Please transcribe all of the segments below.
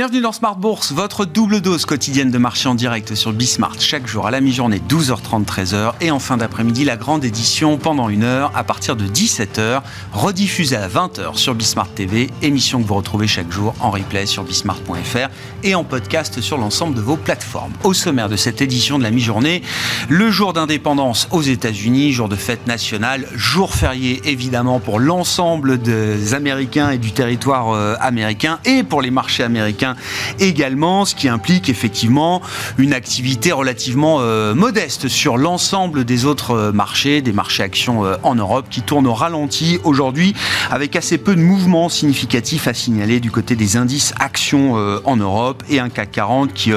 Bienvenue dans Smart Bourse, votre double dose quotidienne de marché en direct sur Bismart. Chaque jour à la mi-journée, 12h30, 13h. Et en fin d'après-midi, la grande édition pendant une heure à partir de 17h, rediffusée à 20h sur Bismart TV. Émission que vous retrouvez chaque jour en replay sur bismart.fr et en podcast sur l'ensemble de vos plateformes. Au sommaire de cette édition de la mi-journée, le jour d'indépendance aux États-Unis, jour de fête nationale, jour férié évidemment pour l'ensemble des Américains et du territoire euh, américain et pour les marchés américains également, ce qui implique effectivement une activité relativement euh, modeste sur l'ensemble des autres euh, marchés, des marchés actions euh, en Europe qui tournent au ralenti aujourd'hui avec assez peu de mouvements significatifs à signaler du côté des indices actions en Europe et un CAC 40 qui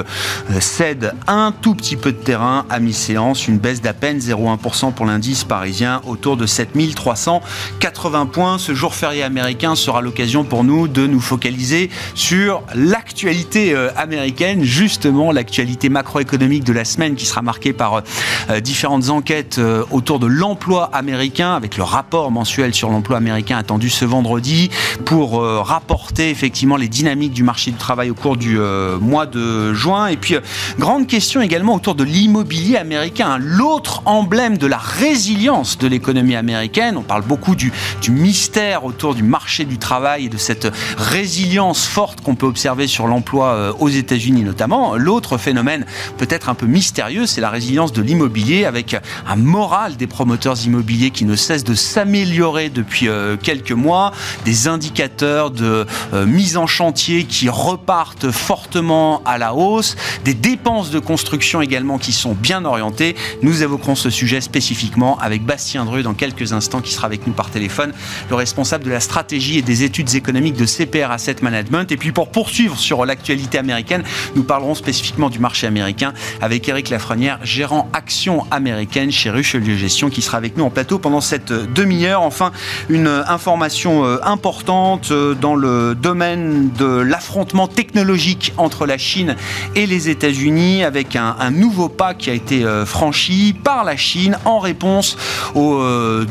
cède un tout petit peu de terrain à mi-séance, une baisse d'à peine 0,1% pour l'indice parisien autour de 7380 points. Ce jour férié américain sera l'occasion pour nous de nous focaliser sur l'actualité euh, américaine, justement l'actualité macroéconomique de la semaine qui sera marquée par euh, différentes enquêtes euh, autour de l'emploi américain, avec le rapport mensuel sur l'emploi américain attendu ce vendredi, pour rapporter effectivement les dynamiques du marché du travail au cours du mois de juin. Et puis, grande question également autour de l'immobilier américain, l'autre emblème de la résilience de l'économie américaine. On parle beaucoup du, du mystère autour du marché du travail et de cette résilience forte qu'on peut observer sur l'emploi euh, aux États-Unis notamment. L'autre phénomène peut-être un peu mystérieux, c'est la résilience de l'immobilier avec un moral des promoteurs immobiliers qui ne cesse de s'améliorer depuis euh, quelques mois, des indicateurs de euh, mise en chantier qui repartent fortement à la hausse, des dépenses de construction également qui sont bien orientées. Nous évoquerons ce sujet spécifiquement avec Bastien Dru dans quelques instants qui sera avec nous par téléphone, le responsable de la stratégie et des études économiques de CPR Asset Management. Et puis pour poursuivre sur l'actualité américaine. Nous parlerons spécifiquement du marché américain avec Eric Lafrenière, gérant action américaine chez Richelieu Gestion, qui sera avec nous en plateau pendant cette demi-heure. Enfin, une information euh, importante euh, dans le domaine de l'affrontement technologique entre la Chine et les États-Unis, avec un, nouveau pas qui a été euh, franchi par la Chine en réponse au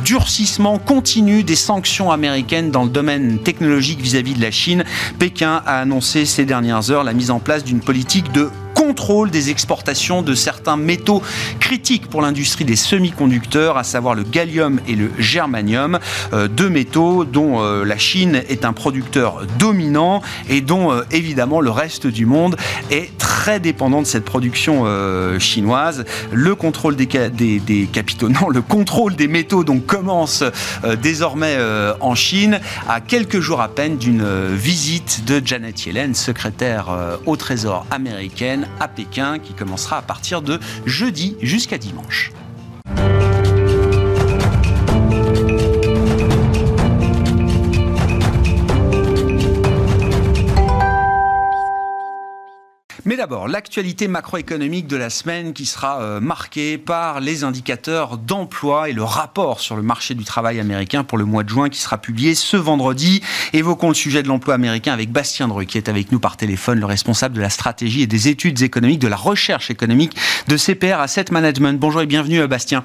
durcissement continu des sanctions américaines dans le domaine technologique vis-à-vis -vis de la Chine. Pékin a annoncé ces dernières heures la mise en place d'une politique de contrôle des exportations de certains métaux critiques pour l'industrie des semi-conducteurs, à savoir le gallium et le germanium, euh, deux métaux dont euh, la Chine est un producteur dominant et dont euh, évidemment le reste du monde est très dépendant de cette production chinoise. Le contrôle des, des, capitaux, non, le contrôle des métaux donc commence désormais en Chine à quelques jours à peine d'une visite de Janet Yellen, secrétaire au Trésor américaine à Pékin qui commencera à partir de jeudi jusqu'à dimanche. Mais d'abord, l'actualité macroéconomique de la semaine qui sera euh, marquée par les indicateurs d'emploi et le rapport sur le marché du travail américain pour le mois de juin qui sera publié ce vendredi. Évoquons le sujet de l'emploi américain avec Bastien Dreux qui est avec nous par téléphone, le responsable de la stratégie et des études économiques, de la recherche économique de CPR Asset Management. Bonjour et bienvenue euh, Bastien.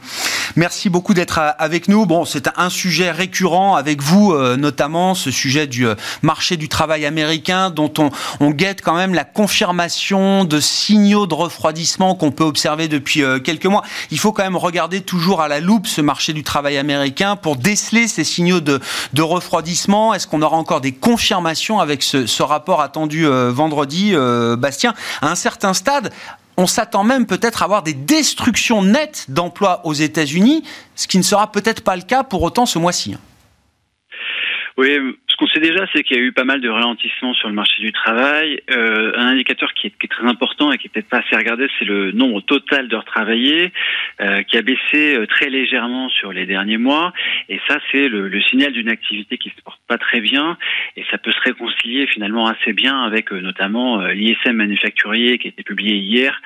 Merci beaucoup d'être euh, avec nous. Bon, c'est un sujet récurrent avec vous, notamment ce sujet du marché du travail américain dont on, on guette quand même la confirmation de signaux de refroidissement qu'on peut observer depuis euh, quelques mois. Il faut quand même regarder toujours à la loupe ce marché du travail américain pour déceler ces signaux de, refroidissement. Est-ce qu'on aura encore des confirmations avec ce, rapport attendu euh, vendredi, euh, Bastien? À un certain stade, on s'attend même peut-être à avoir des destructions nettes d'emplois aux États-Unis, ce qui ne sera peut-être pas le cas pour autant ce mois-ci. Oui, ce qu'on sait déjà, c'est qu'il y a eu pas mal de ralentissements sur le marché du travail. Euh, un indicateur qui est, qui est, très important et qui est peut-être pas assez regardé, c'est le nombre total d'heures travaillées, euh, qui a baissé euh, très légèrement sur les derniers mois. Et ça, c'est le, le, signal d'une activité qui se porte pas très bien. Et ça peut se réconcilier finalement assez bien avec euh, notamment euh, l'ISM manufacturier qui a été publié hier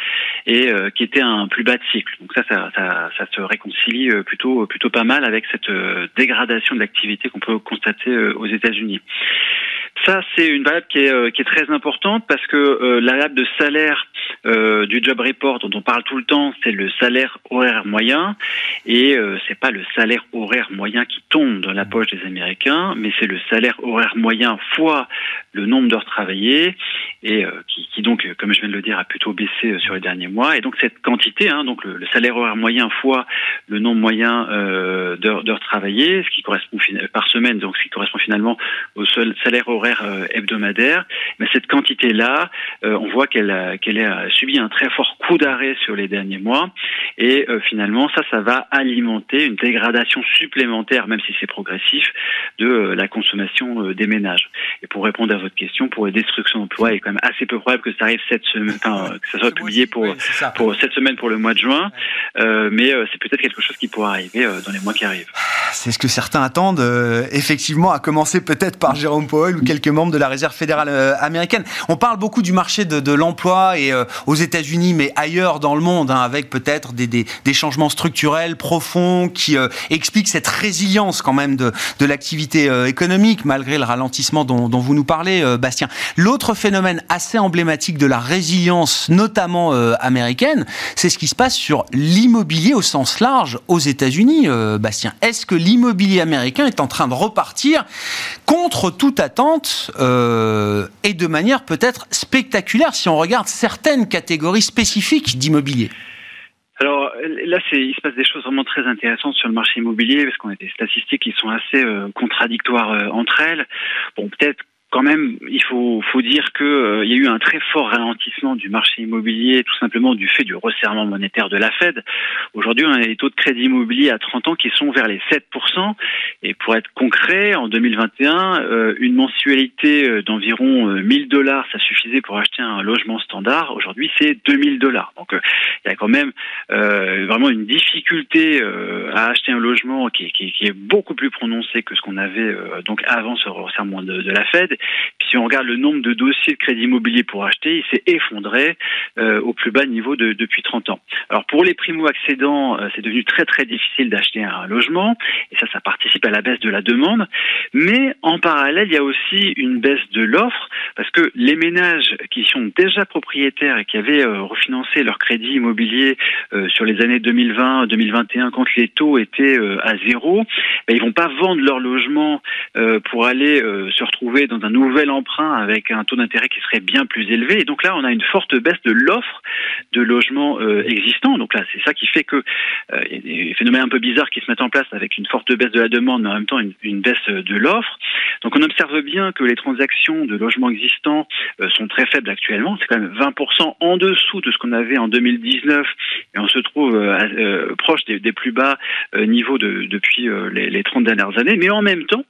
et qui était un plus bas de cycle. Donc ça, ça, ça, ça se réconcilie plutôt plutôt pas mal avec cette dégradation de l'activité qu'on peut constater aux États-Unis. États-Unis. Ça, c'est une variable qui est, euh, très importante parce que euh, la variable de salaire euh, du job report dont on parle tout le temps, c'est le salaire horaire moyen et euh, c'est pas le salaire horaire moyen qui tombe dans la poche des Américains, mais c'est le salaire horaire moyen fois le nombre d'heures travaillées et qui, donc, comme je viens de le dire, a plutôt baissé sur les derniers mois. Et donc cette quantité, hein, donc le, salaire horaire moyen fois le nombre moyen d'heures travaillées, ce qui correspond par semaine, donc ce qui correspond finalement au salaire horaire hebdomadaire, mais cette quantité-là, on voit qu'elle qu'elle est a subi un très fort coup d'arrêt sur les derniers mois. Et euh, finalement, ça, ça va alimenter une dégradation supplémentaire, même si c'est progressif, de euh, la consommation euh, des ménages. Et pour répondre à votre question, pour les destructions d'emplois, il est quand même assez peu probable que ça arrive cette semaine, enfin, que ça soit publié pour, pour cette semaine pour le mois de juin. mais c'est peut-être quelque chose qui pourra arriver dans les mois qui arrivent. C'est ce que certains attendent, effectivement, à commencer peut-être par Jérôme Powell ou quelques membres de la Réserve fédérale américaine. On parle beaucoup du marché de, l'emploi et aux États-Unis, mais ailleurs dans le monde, hein, avec peut-être des, changements structurels profonds qui euh, expliquent cette résilience quand même de, l'activité euh, économique, malgré le ralentissement dont, vous nous parlez, euh, Bastien. L'autre phénomène assez emblématique de la résilience, notamment euh, américaine, c'est ce qui se passe sur l'immobilier au sens large aux États-Unis, euh, Bastien. Est-ce que l'immobilier américain est en train de repartir contre toute attente et de manière peut-être spectaculaire si on regarde certaines catégories spécifiques d'immobilier alors là, il se passe des choses vraiment très intéressantes sur le marché immobilier parce qu'on a des statistiques qui sont assez euh, contradictoires euh, entre elles. Bon, peut-être quand même, il faut, faut dire qu'il euh, y a eu un très fort ralentissement du marché immobilier, tout simplement du fait du resserrement monétaire de la Fed. Aujourd'hui, on a des taux de crédit immobilier à 30 ans qui sont vers les 7%. Et pour être concret, en 2021, euh, une mensualité euh, d'environ 1000 dollars, ça suffisait pour acheter un logement standard. Aujourd'hui, c'est 2000 dollars. Donc, il y a quand même vraiment une difficulté à acheter un logement qui, qui, qui, est beaucoup plus prononcée que ce qu'on avait donc avant ce resserrement de, de la Fed. Puis si on regarde le nombre de dossiers de crédit immobilier pour acheter, il s'est effondré euh, au plus bas niveau de, depuis 30 ans. Alors pour les primo-accédants, euh, c'est devenu très très difficile d'acheter un logement, et ça, ça participe à la baisse de la demande. Mais en parallèle, il y a aussi une baisse de l'offre, parce que les ménages qui sont déjà propriétaires et qui avaient euh, refinancé leur crédit immobilier sur les années 2020-2021 quand les taux étaient à zéro, ben, ils vont pas vendre leur logement pour aller se retrouver dans un nouvel emprunt avec un taux d'intérêt qui serait bien plus élevé. Et donc là, on a une forte baisse de l'offre de logements euh, existants. Donc là, c'est ça qui fait que euh, des phénomènes un peu bizarres qui se mettent en place avec une forte baisse de la demande, mais en même temps une, baisse de l'offre. Donc on observe bien que les transactions de logements existants euh, sont très faibles actuellement. C'est quand même 20% en dessous de ce qu'on avait en 2019 et on se trouve euh, euh, proche des, plus bas niveaux de, depuis les, les 30 dernières années. Mais en même temps,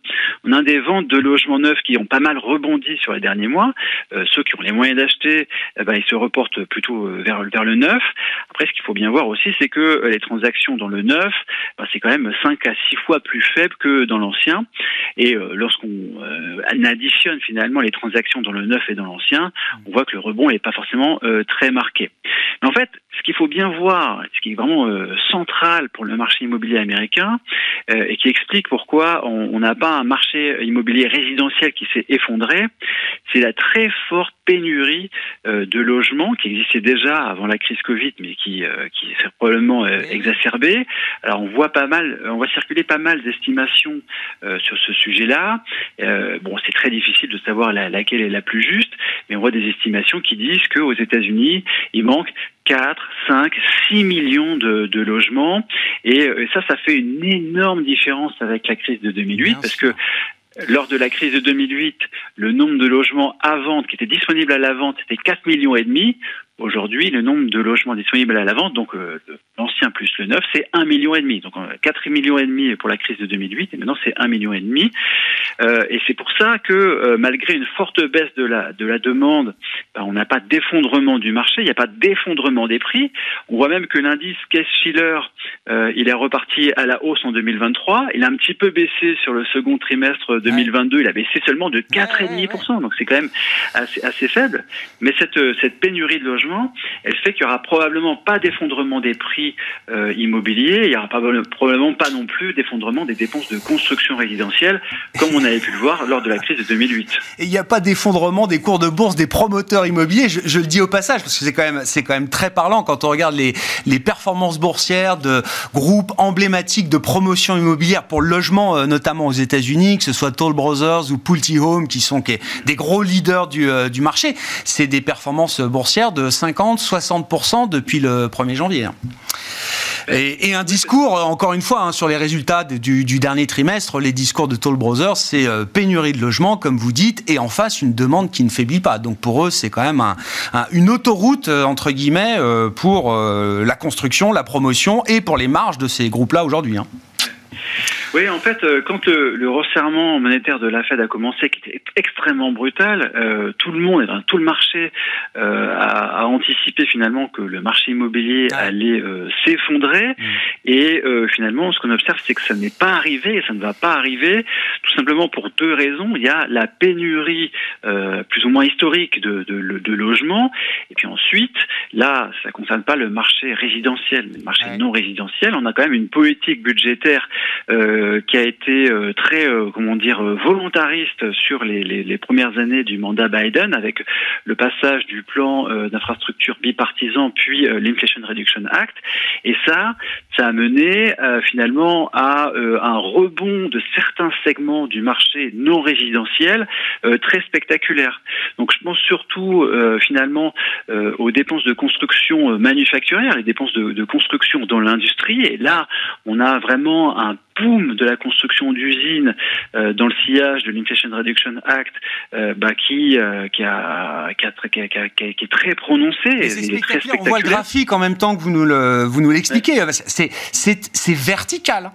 on a des ventes de logements neufs qui ont pas mal rebondi sur les derniers mois. Euh, ceux qui ont les moyens d'acheter, eh ben, ils se reportent plutôt euh, vers, le neuf. Après, ce qu'il faut bien voir aussi, c'est que euh, les transactions dans le neuf, ben, c'est quand même 5 à 6 fois plus faible que dans l'ancien. Et lorsqu'on additionne finalement les transactions dans le neuf et dans l'ancien, on voit que le rebond n'est pas forcément très marqué. En fait, ce qu'il faut bien voir, ce qui est vraiment central pour le marché immobilier américain, et qui explique pourquoi on n'a pas un marché immobilier résidentiel qui s'est effondré, c'est la très forte pénurie euh, de logements qui existait déjà avant la crise Covid, mais qui, euh, qui s'est probablement euh, exacerbée. Alors on voit pas mal, on voit circuler pas mal d'estimations sur ce sujet-là. bon, c'est très difficile de savoir la, laquelle est la plus juste, mais on voit des estimations qui disent qu'aux États-Unis, il manque 4, 5, 6 millions de, de logements. Et, et, ça, ça fait une énorme différence avec la crise de 2008 Bien parce que lors de la crise de 2008, le nombre de logements à vente qui étaient disponibles à la vente était 4 millions et demi. Aujourd'hui, le nombre de logements disponibles à la vente, donc euh, l'ancien plus le neuf, c'est 1 million et demi. Donc 4 millions et demi pour la crise de 2008 et maintenant c'est 1 million et demi. Euh, et c'est pour ça que euh, malgré une forte baisse de la de la demande, ben, on n'a pas d'effondrement du marché, il n'y a pas d'effondrement des prix. On voit même que l'indice Case-Shiller, euh, il est reparti à la hausse en 2023. Il a un petit peu baissé sur le second trimestre 2022, il a baissé seulement de 4,5%. Donc c'est quand même assez, assez, faible. Mais cette, cette pénurie de logements, elle fait qu'il y aura probablement pas d'effondrement des prix immobiliers. Il y aura probablement pas non plus d'effondrement des dépenses de construction résidentielle, comme on avait pu le voir lors de la crise de 2008. Et il n'y a pas d'effondrement des cours de bourse des promoteurs immobiliers. Je, le dis au passage parce que c'est quand même très parlant quand on regarde les les performances boursières de groupes emblématiques de promotion immobilière pour le logement, euh, notamment aux États-Unis, que ce soit Toll Brothers ou Pulte Home, qui sont des gros leaders du, euh, du marché. C'est des performances boursières de 50-60% depuis le 1er janvier. Et, un discours, encore une fois, hein, sur les résultats du, dernier trimestre, les discours de Toll Brothers, c'est euh, pénurie de logements, comme vous dites, et en face, une demande qui ne faiblit pas. Donc pour eux, c'est quand même une autoroute, euh, entre guillemets, euh, pour la construction, la promotion et pour les marges de ces groupes-là aujourd'hui. Hein. Oui, en fait, euh, quand le, resserrement monétaire de la Fed a commencé, qui était extrêmement brutal, euh, tout le monde, tout le marché euh, a, anticipé finalement que le marché immobilier allait s'effondrer. Mm. Et finalement, ce qu'on observe, c'est que ça n'est pas arrivé et ça ne va pas arriver, tout simplement pour deux raisons. Il y a la pénurie plus ou moins historique de, de, de, logements. Et puis ensuite, là, ça ne concerne pas le marché résidentiel, mais le marché non résidentiel. On a quand même une politique budgétaire euh, qui a été euh, très, euh, comment dire, volontariste sur les, premières années du mandat Biden, avec le passage du plan d'infrastructure bipartisan puis l'Inflation Reduction Act. Et ça, ça a mené finalement à un rebond de certains segments du marché non résidentiel très spectaculaire. Donc je pense surtout finalement aux dépenses de construction manufacturière, les dépenses de construction dans l'industrie. Et là, on a vraiment un boom de la construction d'usines euh, dans le sillage de l'Inflation Reduction Act euh, bah, qui, euh, qui, a, qui, a, qui, a, qui, est très prononcé. Et, très On voit le graphique en même temps que vous nous le, vous nous l'expliquez. C'est vertical.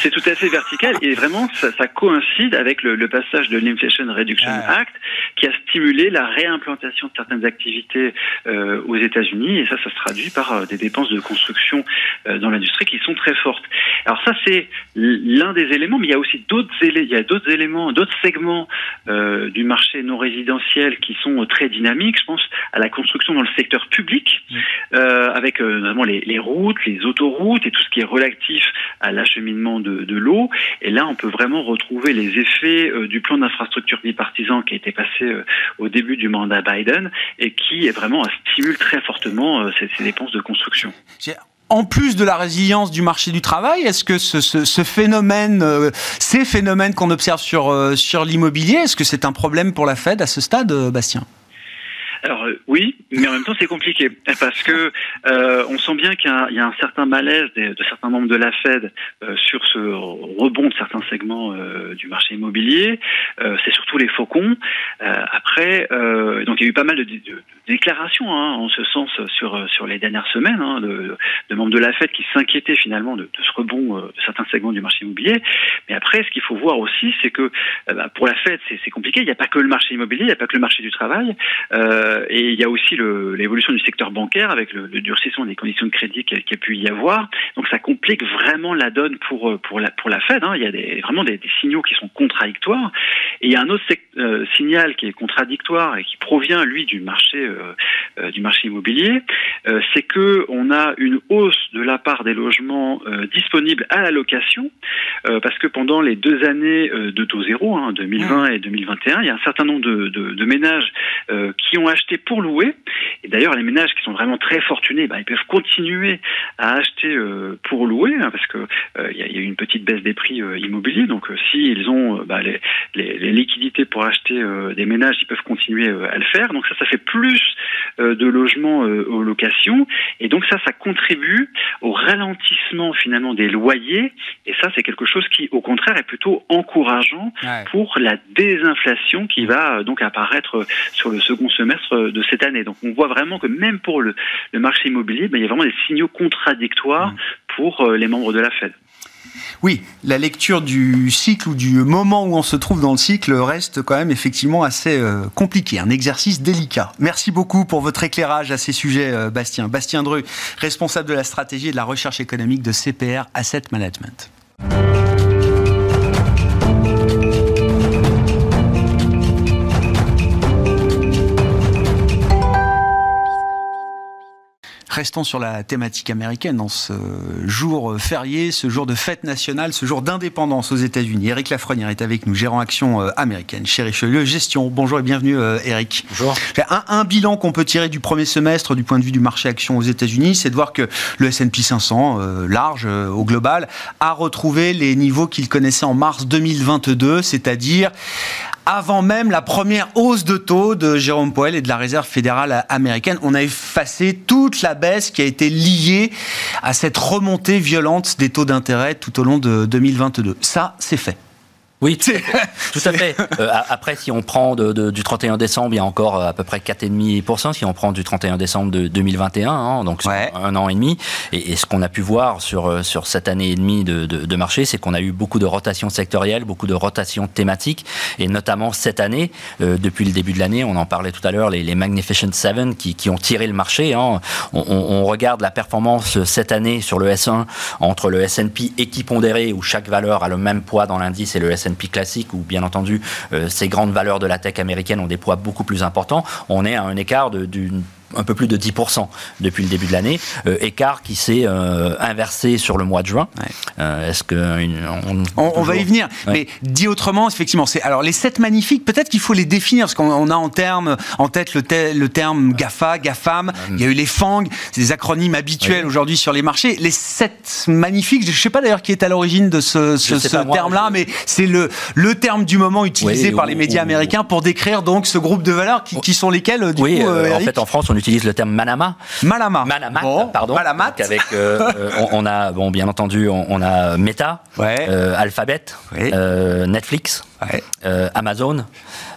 C'est tout à fait vertical et vraiment ça, ça coïncide avec le, le, passage de l'Inflation Reduction Act qui a stimulé la réimplantation de certaines activités euh, aux États-Unis et ça, ça se traduit par euh, des dépenses de construction euh, dans l'industrie qui sont très fortes. Alors ça c'est l'un des éléments, mais il y a aussi d'autres éléments, il y a d'autres éléments, d'autres segments du marché non résidentiel qui sont très dynamiques. Je pense à la construction dans le secteur public, avec notamment les, les routes, les autoroutes et tout ce qui est relatif à l'acheminement de, de l'eau. Et là, on peut vraiment retrouver les effets euh, du plan d'infrastructure bipartisan qui a été passé euh, au début du mandat Biden et qui est vraiment stimule très fortement euh, ces, dépenses de construction en plus de la résilience du marché du travail, est-ce que ce phénomène, ces phénomènes qu'on observe sur, sur l'immobilier, est-ce que c'est un problème pour la Fed à ce stade, Bastien? Alors euh, oui, mais en même temps c'est compliqué parce que euh, on sent bien qu'il y, a un certain malaise de, certains membres de la Fed euh, sur ce rebond de certains segments euh, du marché immobilier. Euh, c'est surtout les faucons. après, donc il y a eu pas mal de, déclarations hein, en ce sens sur sur les dernières semaines hein, de, membres de la Fed qui s'inquiétaient finalement de, ce rebond de certains segments du marché immobilier. Mais après, ce qu'il faut voir aussi, c'est que bah, pour la Fed, c'est compliqué. Il n'y a pas que le marché immobilier, il n'y a pas que le marché du travail. Euh, euh, et il y a aussi l'évolution du secteur bancaire avec le, le, durcissement des conditions de crédit qui a, pu y avoir. Donc ça complique vraiment la donne pour euh, pour la pour la Fed. Hein. Il y a des, vraiment des, des, signaux qui sont contradictoires. Et il y a un autre euh, signal qui est contradictoire et qui provient lui du marché euh, du marché immobilier, c'est que on a une hausse de la part des logements disponibles à la location parce que pendant les deux années de taux zéro, hein, 2020 et 2021, il y a un certain nombre de, de, de ménages qui ont acheté acheter pour louer. Et d'ailleurs, les ménages qui sont vraiment très fortunés, bah, ils peuvent continuer à acheter euh, pour louer, hein, parce que euh, il y, a eu une petite baisse des prix euh, immobiliers. Donc, s'ils ont bah, les, les, les, liquidités pour acheter des ménages, ils peuvent continuer à le faire. Donc ça, ça fait plus de logements aux locations. Et donc ça, ça contribue au ralentissement finalement des loyers. Et ça, c'est quelque chose qui, au contraire, est plutôt encourageant pour la désinflation qui va donc apparaître sur le second semestre de cette année. Donc on voit vraiment que même pour le, marché immobilier, ben, il y a vraiment des signaux contradictoires mmh. pour euh, les membres de la Fed. Oui, la lecture du cycle ou du moment où on se trouve dans le cycle reste quand même effectivement assez euh, compliqué, un exercice délicat. Merci beaucoup pour votre éclairage à ces sujets, Bastien. Bastien Dreux, responsable de la stratégie et de la recherche économique de CPR Asset Management. Restons sur la thématique américaine dans ce jour férié, ce jour de fête nationale, ce jour d'indépendance aux États-Unis. Éric Lafrenière est avec nous, gérant action euh, américaine chez Richelieu Gestion. Bonjour et bienvenue, Éric. Euh, Bonjour. Un, un, bilan qu'on peut tirer du premier semestre du point de vue du marché action aux États-Unis, c'est de voir que le S&P 500, euh, large euh, au global, a retrouvé les niveaux qu'il connaissait en mars 2022, c'est-à-dire avant même la première hausse de taux de Jérôme Powell et de la Réserve fédérale américaine. On a effacé toute la baisse qui a été liée à cette remontée violente des taux d'intérêt tout au long de 2022. Ça, c'est fait. Oui, tout, tout à fait. Euh, après, si on prend de, de, du 31 décembre, il y a encore euh, à peu près 4,5%. Si on prend du 31 décembre de 2021, hein, donc ouais. un an et demi. Et, et ce qu'on a pu voir sur, euh, sur cette année et demie de, de, de marché, c'est qu'on a eu beaucoup de rotations sectorielles, beaucoup de rotations thématiques. Et notamment cette année, euh, depuis le début de l'année, on en parlait tout à l'heure, les, les, Magnificent Seven qui, qui, ont tiré le marché. Hein. On, on, on, regarde la performance cette année sur le S1 entre le S&P équipondéré, où chaque valeur a le même poids dans l'indice, et le S&P S&P classique où bien entendu euh, ces grandes valeurs de la tech américaine ont des poids beaucoup plus importants, on est à un écart d'une un peu plus de 10% depuis le début de l'année, euh, écart qui s'est euh, inversé sur le mois de juin. Ouais. Euh, Est-ce que on, on, on, va y venir, ouais. mais dit autrement, effectivement, c'est alors les sept magnifiques. Peut-être qu'il faut les définir parce qu'on a en terme en tête le, te, le terme Gafa, Gafam. Il y a eu les FANG, c'est des acronymes habituels ouais. aujourd'hui sur les marchés. Les sept magnifiques, je ne sais pas d'ailleurs qui est à l'origine de ce, ce, ce terme-là, mais c'est le le terme du moment utilisé par les médias américains pour décrire donc ce groupe de valeurs qui, qui sont lesquelles du oui, coup, en fait, en France, on utilise le terme Manama. Malama. Manamat, bon, pardon. Malamat. avec, euh, on, on, a, bon, bien entendu, on, on a Meta, ouais. euh, Alphabet, euh, Netflix, ouais. Amazon,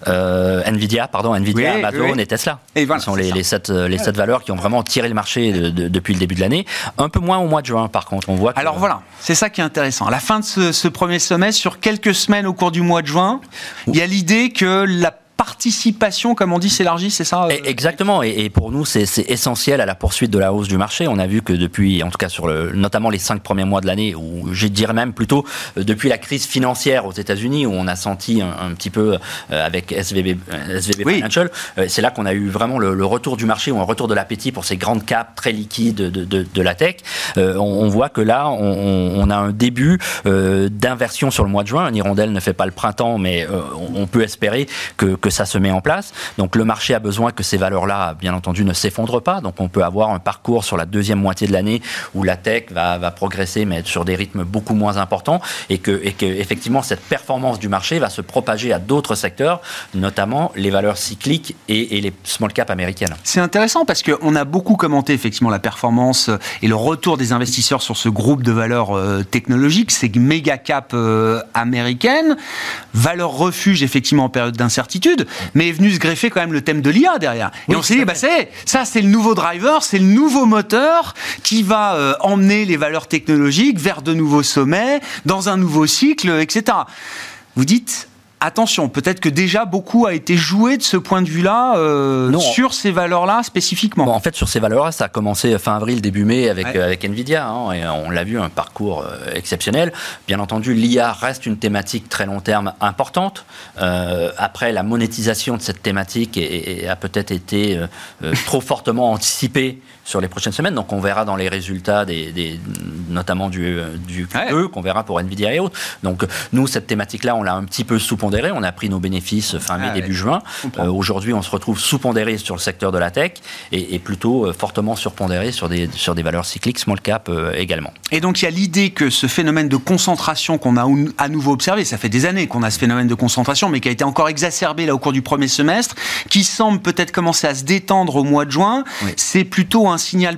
Nvidia, pardon, Nvidia, oui, Amazon oui. et Tesla. Et voilà, Ce sont les, les, sept, les sept valeurs qui ont vraiment tiré le marché de, de, depuis le début de l'année. Un peu moins au mois de juin, par contre. On voit. Que... Alors voilà, c'est ça qui est intéressant. À la fin de ce, ce premier semestre, sur quelques semaines au cours du mois de juin, il y a l'idée que la participation, comme on dit, s'élargit, c'est ça euh... Exactement. Et, pour nous, c'est essentiel à la poursuite de la hausse du marché. On a vu que depuis, en tout cas sur le, notamment les cinq premiers mois de l'année, ou je dirais même plutôt euh, depuis la crise financière aux États-Unis, où on a senti un, un petit peu euh, avec SVB, SVB oui. Financial, euh, c'est là qu'on a eu vraiment le, le, retour du marché ou un retour de l'appétit pour ces grandes capes très liquides de, de, de la tech. Euh, On, on, voit que là, on, on, a un début euh, d'inversion sur le mois de juin. Un hirondelle ne fait pas le printemps, mais on, peut espérer que, que ça se met en place. Donc le marché a besoin que ces valeurs-là, bien entendu, ne s'effondrent pas. Donc on peut avoir un parcours sur la deuxième moitié de l'année où la tech va, progresser, mais sur des rythmes beaucoup moins importants, et que, effectivement cette performance du marché va se propager à d'autres secteurs, notamment les valeurs cycliques et, et les small cap américaines. C'est intéressant parce qu'on a beaucoup commenté effectivement la performance et le retour des investisseurs sur ce groupe de valeurs euh, technologiques, ces méga cap euh, américaines, valeurs refuge effectivement en période d'incertitude mais est venu se greffer quand même le thème de l'IA derrière. Et oui, on s'est dit, bah, c'est, ça c'est le nouveau driver, c'est le nouveau moteur qui va euh, emmener les valeurs technologiques vers de nouveaux sommets, dans un nouveau cycle, etc. Vous dites, attention, peut-être que déjà beaucoup a été joué de ce point de vue-là euh, sur ces valeurs-là spécifiquement. Bon, en fait, sur ces valeurs-là, ça a commencé fin avril, début mai avec, ouais. euh, avec Nvidia. Hein, et on l'a vu, un parcours euh, exceptionnel. Bien entendu, l'IA reste une thématique très long terme importante. Euh, après, la monétisation de cette thématique est, est, a peut-être été euh, trop fortement anticipée sur les prochaines semaines. Donc, on verra dans les résultats, des, des notamment du, du QE, ouais. qu'on verra pour Nvidia et autres. Donc, nous, cette thématique-là, on l'a un petit peu sous on a pris nos bénéfices fin mai, ah, début ouais. juin. Euh, Aujourd'hui, on se retrouve sous-pondéré sur le secteur de la tech et, et plutôt euh, fortement surpondéré sur des, sur des valeurs cycliques small cap euh, également. Et donc, il y a l'idée que ce phénomène de concentration qu'on a à nouveau observé, ça fait des années qu'on a ce phénomène de concentration, mais qui a été encore exacerbé là au cours du premier semestre, qui semble peut-être commencer à se détendre au mois de juin, oui. c'est plutôt un signal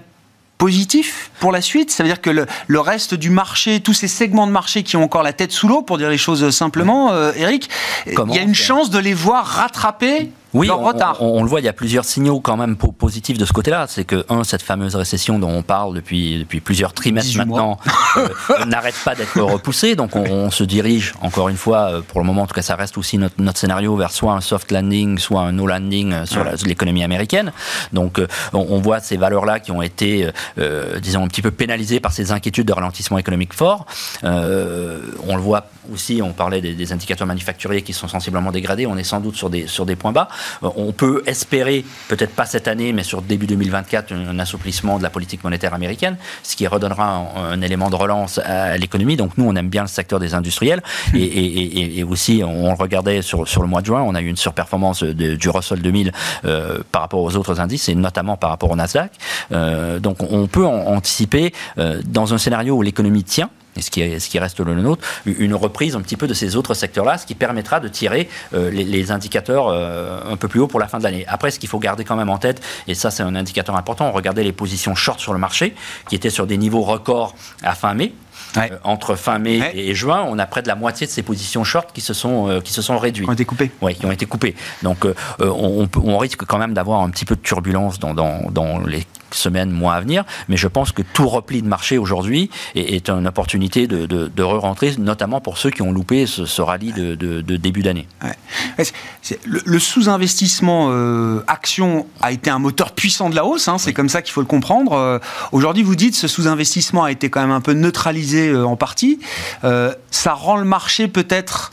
positif pour la suite. Ça veut dire que le, le, reste du marché, tous ces segments de marché qui ont encore la tête sous l'eau, pour dire les choses simplement, euh, Eric, il y a une chance de les voir rattraper oui, leur on, retard. On, on, le voit, il y a plusieurs signaux quand même positifs de ce côté-là. C'est que, un, cette fameuse récession dont on parle depuis, depuis plusieurs trimestres maintenant euh, n'arrête pas d'être repoussée. Donc, on, on, se dirige, encore une fois, euh, pour le moment, en tout cas, ça reste aussi notre, notre scénario vers soit un soft landing, soit un no landing euh, sur l'économie américaine. Donc, on, on, voit ces valeurs-là qui ont été, euh, disons, un petit peu pénalisées par ces inquiétudes de ralentissement économique fort. Euh, on le voit aussi, on parlait des, des indicateurs manufacturiers qui sont sensiblement dégradés. On est sans doute sur des, sur des points bas. On peut espérer, peut-être pas cette année, mais sur début 2024, un assouplissement de la politique monétaire américaine, ce qui redonnera un, élément de relance à l'économie. Donc nous, on aime bien le secteur des industriels. Hmm. Et, aussi, on regardait sur, sur le mois de juin, on a eu une surperformance du Russell 2000 euh, par rapport aux autres indices, et notamment par rapport au Nasdaq. Euh, donc on peut anticiper, euh, dans un scénario où l'économie tient, et ce qui, ce qui reste le nôtre, une reprise un petit peu de ces autres secteurs-là, ce qui permettra de tirer euh, les, indicateurs euh, un peu plus haut pour la fin de l'année. Après, ce qu'il faut garder quand même en tête, et ça c'est un indicateur important, regardez les positions short sur le marché, qui étaient sur des niveaux records à fin mai. Euh, entre fin mai et juin, on a près de la moitié de ces positions short qui se sont, qui se sont réduites. Qui ont été coupées. Oui, qui ont été coupées. Donc on, on, risque quand même d'avoir un petit peu de turbulence dans, dans, dans les semaines, mois à venir. Mais je pense que tout repli de marché aujourd'hui est, une opportunité de, de, re-rentrer, notamment pour ceux qui ont loupé ce, rallye de, début d'année. Le, sous-investissement euh, action a été un moteur puissant de la hausse, hein, c'est comme ça qu'il faut le comprendre. Euh, aujourd'hui, vous dites ce sous-investissement a été quand même un peu neutralisé euh, en partie. ça rend le marché peut-être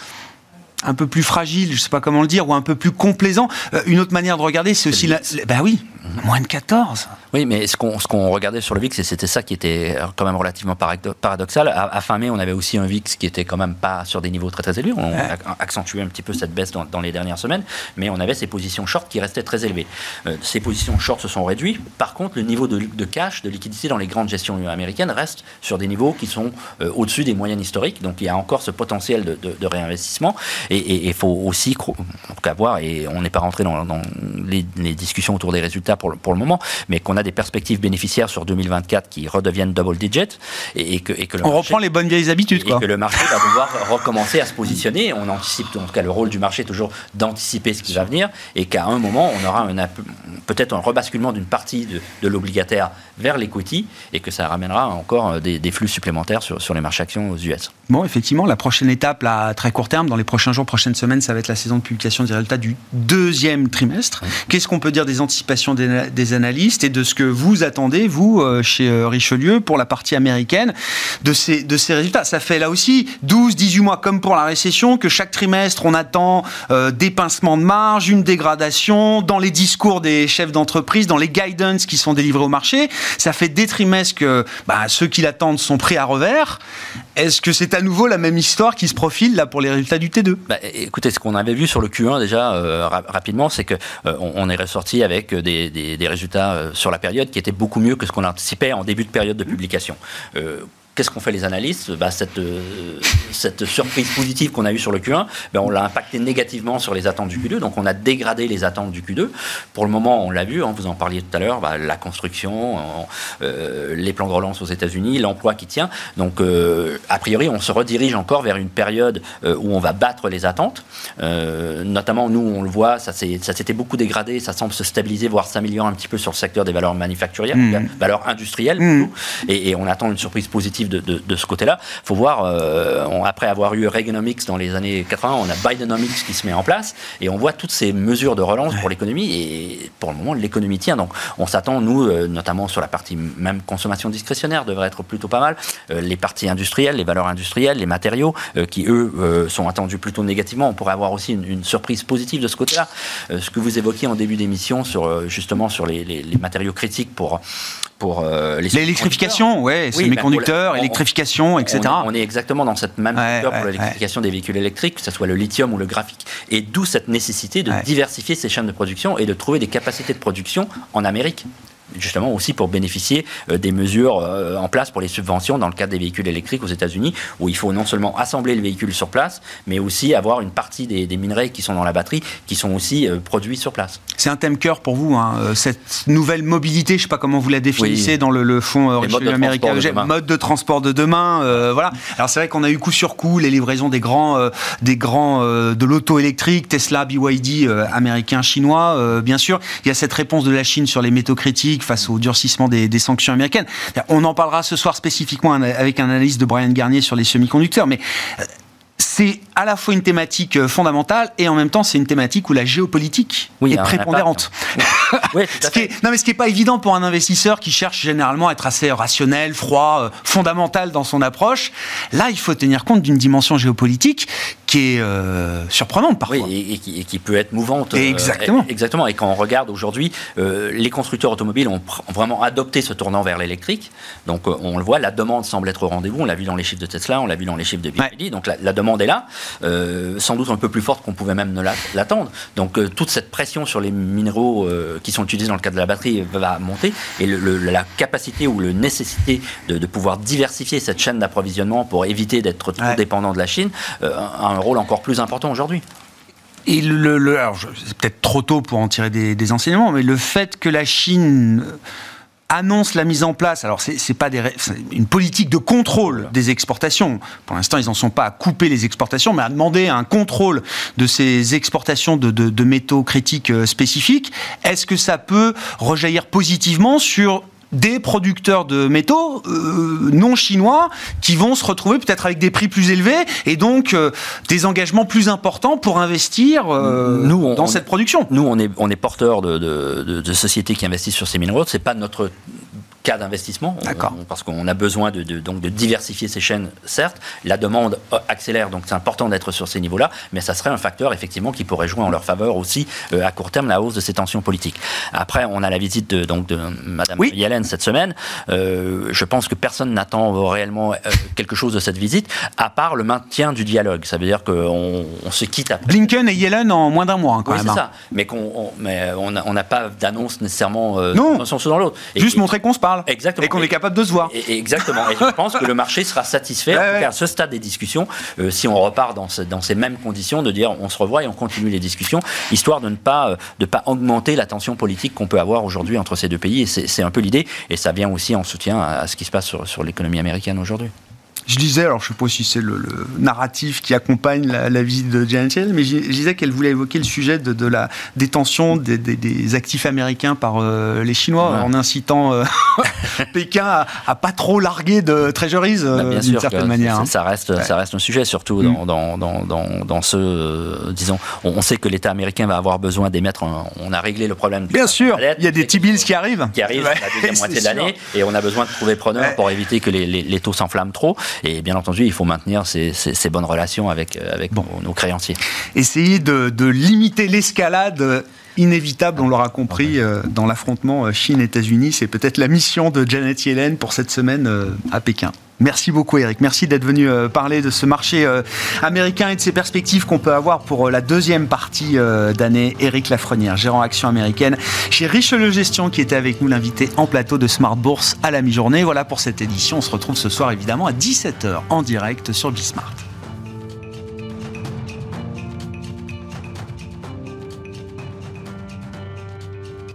un peu plus fragile, je ne sais pas comment le dire, ou un peu plus complaisant. une autre manière de regarder, c'est aussi la... Ben oui, moins de 14. Oui, mais ce qu'on, ce qu'on regardait sur le VIX, c'était ça qui était quand même relativement paradoxal. À, fin mai, on avait aussi un VIX qui était quand même pas sur des niveaux très très élevés. On a accentué un petit peu cette baisse dans, les dernières semaines, mais on avait ces positions short qui restaient très élevées. Euh, ces positions short se sont réduites. Par contre, le niveau de, de, cash, de liquidité dans les grandes gestions américaines reste sur des niveaux qui sont euh, au-dessus des moyennes historiques. Donc il y a encore ce potentiel de, de, réinvestissement. Et il faut aussi en voir, et on n'est pas rentré dans, dans les, les discussions autour des résultats pour, pour le moment, mais qu'on a des perspectives bénéficiaires sur 2024 qui redeviennent double digit et, que, et que le on reprend les bonnes vieilles habitudes et que le marché va devoir recommencer à se positionner. On anticipe en tout cas le rôle du marché toujours d'anticiper ce qui va venir et qu'à un moment on aura peut-être un rebasculement d'une partie de, de l'obligataire vers l'equity et que ça ramènera encore des, des flux supplémentaires sur, sur les marchés actions aux US. Bon, effectivement, la prochaine étape, là, à très court terme, dans les prochains jours, prochaines semaines, ça va être la saison de publication des résultats du deuxième trimestre. Qu'est-ce qu'on peut dire des anticipations des, analystes et de ce que vous attendez, vous, euh, chez euh, Richelieu, pour la partie américaine, de ces, de ces résultats? Ça fait là aussi 12, 18 mois, comme pour la récession, que chaque trimestre, on attend euh, des pincements de marge, une dégradation, dans les discours des chefs d'entreprise, dans les guidance qui sont délivrés au marché. Ça fait des trimestres que bah, ceux qui l'attendent sont pris à revers. Est-ce que c'est à nouveau la même histoire qui se profile là pour les résultats du T2 bah, Écoutez, ce qu'on avait vu sur le Q1 déjà euh, rapidement, c'est que euh, est ressorti avec des, des résultats euh, sur la période qui étaient beaucoup mieux que ce qu'on anticipait en début de période de publication. Qu'est-ce qu'ont fait les analystes? Bah, cette, euh, cette surprise positive qu'on a eue sur le Q1, ben, on l'a impacté négativement sur les attentes du Q2, donc on a dégradé les attentes du Q2. Pour le moment, on l'a vu, hein, vous en parliez tout à l'heure, bah, la construction, euh, les plans de relance aux États-Unis, l'emploi qui tient. Donc, euh, a priori, on se redirige encore vers une période où on va battre les attentes. notamment, nous, on le voit, ça s'était beaucoup dégradé, ça semble se stabiliser, voire s'améliorer un petit peu sur le secteur des valeurs manufacturières, mmh. valeurs industrielles, mmh. et, et on attend une surprise positive de, ce côté-là. Il faut voir, euh, après avoir eu Reaganomics dans les années 80, on a Bidenomics qui se met en place et on voit toutes ces mesures de relance pour l'économie et pour le moment, l'économie tient. Donc on s'attend, nous, euh, notamment sur la partie même consommation discrétionnaire, devrait être plutôt pas mal. Euh, les parties industrielles, les valeurs industrielles, les matériaux qui, eux, sont attendus plutôt négativement. On pourrait avoir aussi une, surprise positive de ce côté-là. ce que vous évoquiez en début d'émission sur justement sur les, les matériaux critiques pour pour euh, L'électrification, ouais, oui, semi-conducteurs, électrification, etc. On, est exactement dans cette même ouais, pour l'électrification des véhicules électriques, que ce soit le lithium ou le graphique. Et d'où cette nécessité de diversifier ces chaînes de production et de trouver des capacités de production en Amérique justement aussi pour bénéficier euh, des mesures euh, en place pour les subventions dans le cadre des véhicules électriques aux États-Unis, où il faut non seulement assembler le véhicule sur place, mais aussi avoir une partie des, minerais qui sont dans la batterie qui sont aussi euh, produits sur place. C'est un thème cœur pour vous, hein, cette nouvelle mobilité, je ne sais pas comment vous la définissez dans le, le fonds américain, mode de transport de demain. voilà. Alors c'est vrai qu'on a eu coup sur coup les livraisons des grands, des grands de l'auto électrique, Tesla, BYD, américains, chinois, bien sûr. Il y a cette réponse de la Chine sur les métaux critiques face au durcissement des, sanctions américaines. On en parlera ce soir spécifiquement avec un analyse de Brian Garnier sur les semi-conducteurs, mais euh, c'est à la fois une thématique euh, fondamentale et en même temps c'est une thématique où la géopolitique est prépondérante. oui, non mais ce qui n'est pas évident pour un investisseur qui cherche généralement à être assez rationnel, froid, euh, fondamental dans son approche. Là, il faut tenir compte d'une dimension géopolitique qui est euh, surprenante parfois. Oui, et, qui, peut être mouvante. exactement. exactement. Et quand on regarde aujourd'hui, les constructeurs automobiles ont, vraiment adopté ce tournant vers l'électrique. Donc on le voit, la demande semble être au rendez-vous. On l'a vu dans les chiffres de Tesla, on l'a vu dans les chiffres de BYD. Donc la, demande est là, euh, sans doute un peu plus forte qu'on pouvait même ne l'attendre. Donc euh, toute cette pression sur les minéraux euh, qui sont utilisés dans le cadre de la batterie va monter et la capacité ou la nécessité de, pouvoir diversifier cette chaîne d'approvisionnement pour éviter d'être trop dépendant de la Chine a un rôle encore plus important aujourd'hui. Et le, c'est peut-être trop tôt pour en tirer des, des, enseignements, mais le fait que la Chine annonce la mise en place, alors c'est pas des, une politique de contrôle des exportations. Pour l'instant, ils n'en sont pas à couper les exportations, mais à demander un contrôle de ces exportations de, de, de métaux critiques euh, spécifiques. Est-ce que ça peut rejaillir positivement sur des producteurs de métaux euh, non chinois qui vont se retrouver peut-être avec des prix plus élevés et donc euh, des engagements plus importants pour investir euh, nous, dans cette production. Nous, on est, on est porteur de, de, de, sociétés qui investissent sur ces minéraux. C'est pas notre cas d'investissement, parce qu'on a besoin de, donc de diversifier ces chaînes, certes. La demande accélère, donc c'est important d'être sur ces niveaux-là, mais ça serait un facteur effectivement qui pourrait jouer en leur faveur aussi euh, à court terme la hausse de ces tensions politiques. Après, on a la visite de, donc, de Mme Yellen cette semaine. Euh, je pense que personne n'attend réellement euh, quelque chose de cette visite, à part le maintien du dialogue. Ça veut dire qu'on on se quitte après. Blinken et Yellen en moins d'un mois, hein, quand oui, c'est hein. ça. Mais qu'on mais on n'a pas d'annonce nécessairement non. dans un sens ou dans l'autre. Juste montrer qu'on se parle. Exactement. Et qu'on est capable de se voir. exactement. Et je pense que le marché sera satisfait, à ce stade des discussions, euh, si on repart dans, dans, ces mêmes conditions, de dire on se revoit et on continue les discussions, histoire de ne pas, euh, de pas augmenter la tension politique qu'on peut avoir aujourd'hui entre ces deux pays. Et c'est un peu l'idée. Et ça vient aussi en soutien à, ce qui se passe sur, sur l'économie américaine aujourd'hui. Je disais, alors je ne sais pas si c'est le, narratif qui accompagne la, visite de Janet Yellen, mais je, disais qu'elle voulait évoquer le sujet de, la détention des, actifs américains par euh, les Chinois, en incitant euh, Pékin à, à, pas trop larguer de treasuries bah, euh, d'une certaine manière. Hein. Ça, reste, ça reste un sujet, surtout mm. dans, dans, dans, dans, ce, disons, on, sait que l'État américain va avoir besoin d'émettre, on a réglé le problème. Bien sûr, il y a des T-bills qui arrivent. Qui arrivent la deuxième moitié de l'année, et on a besoin de trouver preneur pour éviter que les, les taux s'enflamment trop. Et bien entendu, il faut maintenir ces, bonnes relations avec, euh, nos, créanciers. Essayer de, limiter l'escalade inévitable, on l'aura compris, euh, dans l'affrontement euh, Chine-États-Unis. C'est peut-être la mission de Janet Yellen pour cette semaine à Pékin. Merci beaucoup Eric, merci d'être venu parler de ce marché américain et de ses perspectives qu'on peut avoir pour la deuxième partie d'année. Eric Lafrenière, gérant action américaine chez Richelieu Gestion qui était avec nous l'invité en plateau de Smart Bourse à la mi-journée. Voilà pour cette édition, on se retrouve ce soir évidemment à 17h en direct sur Bismart.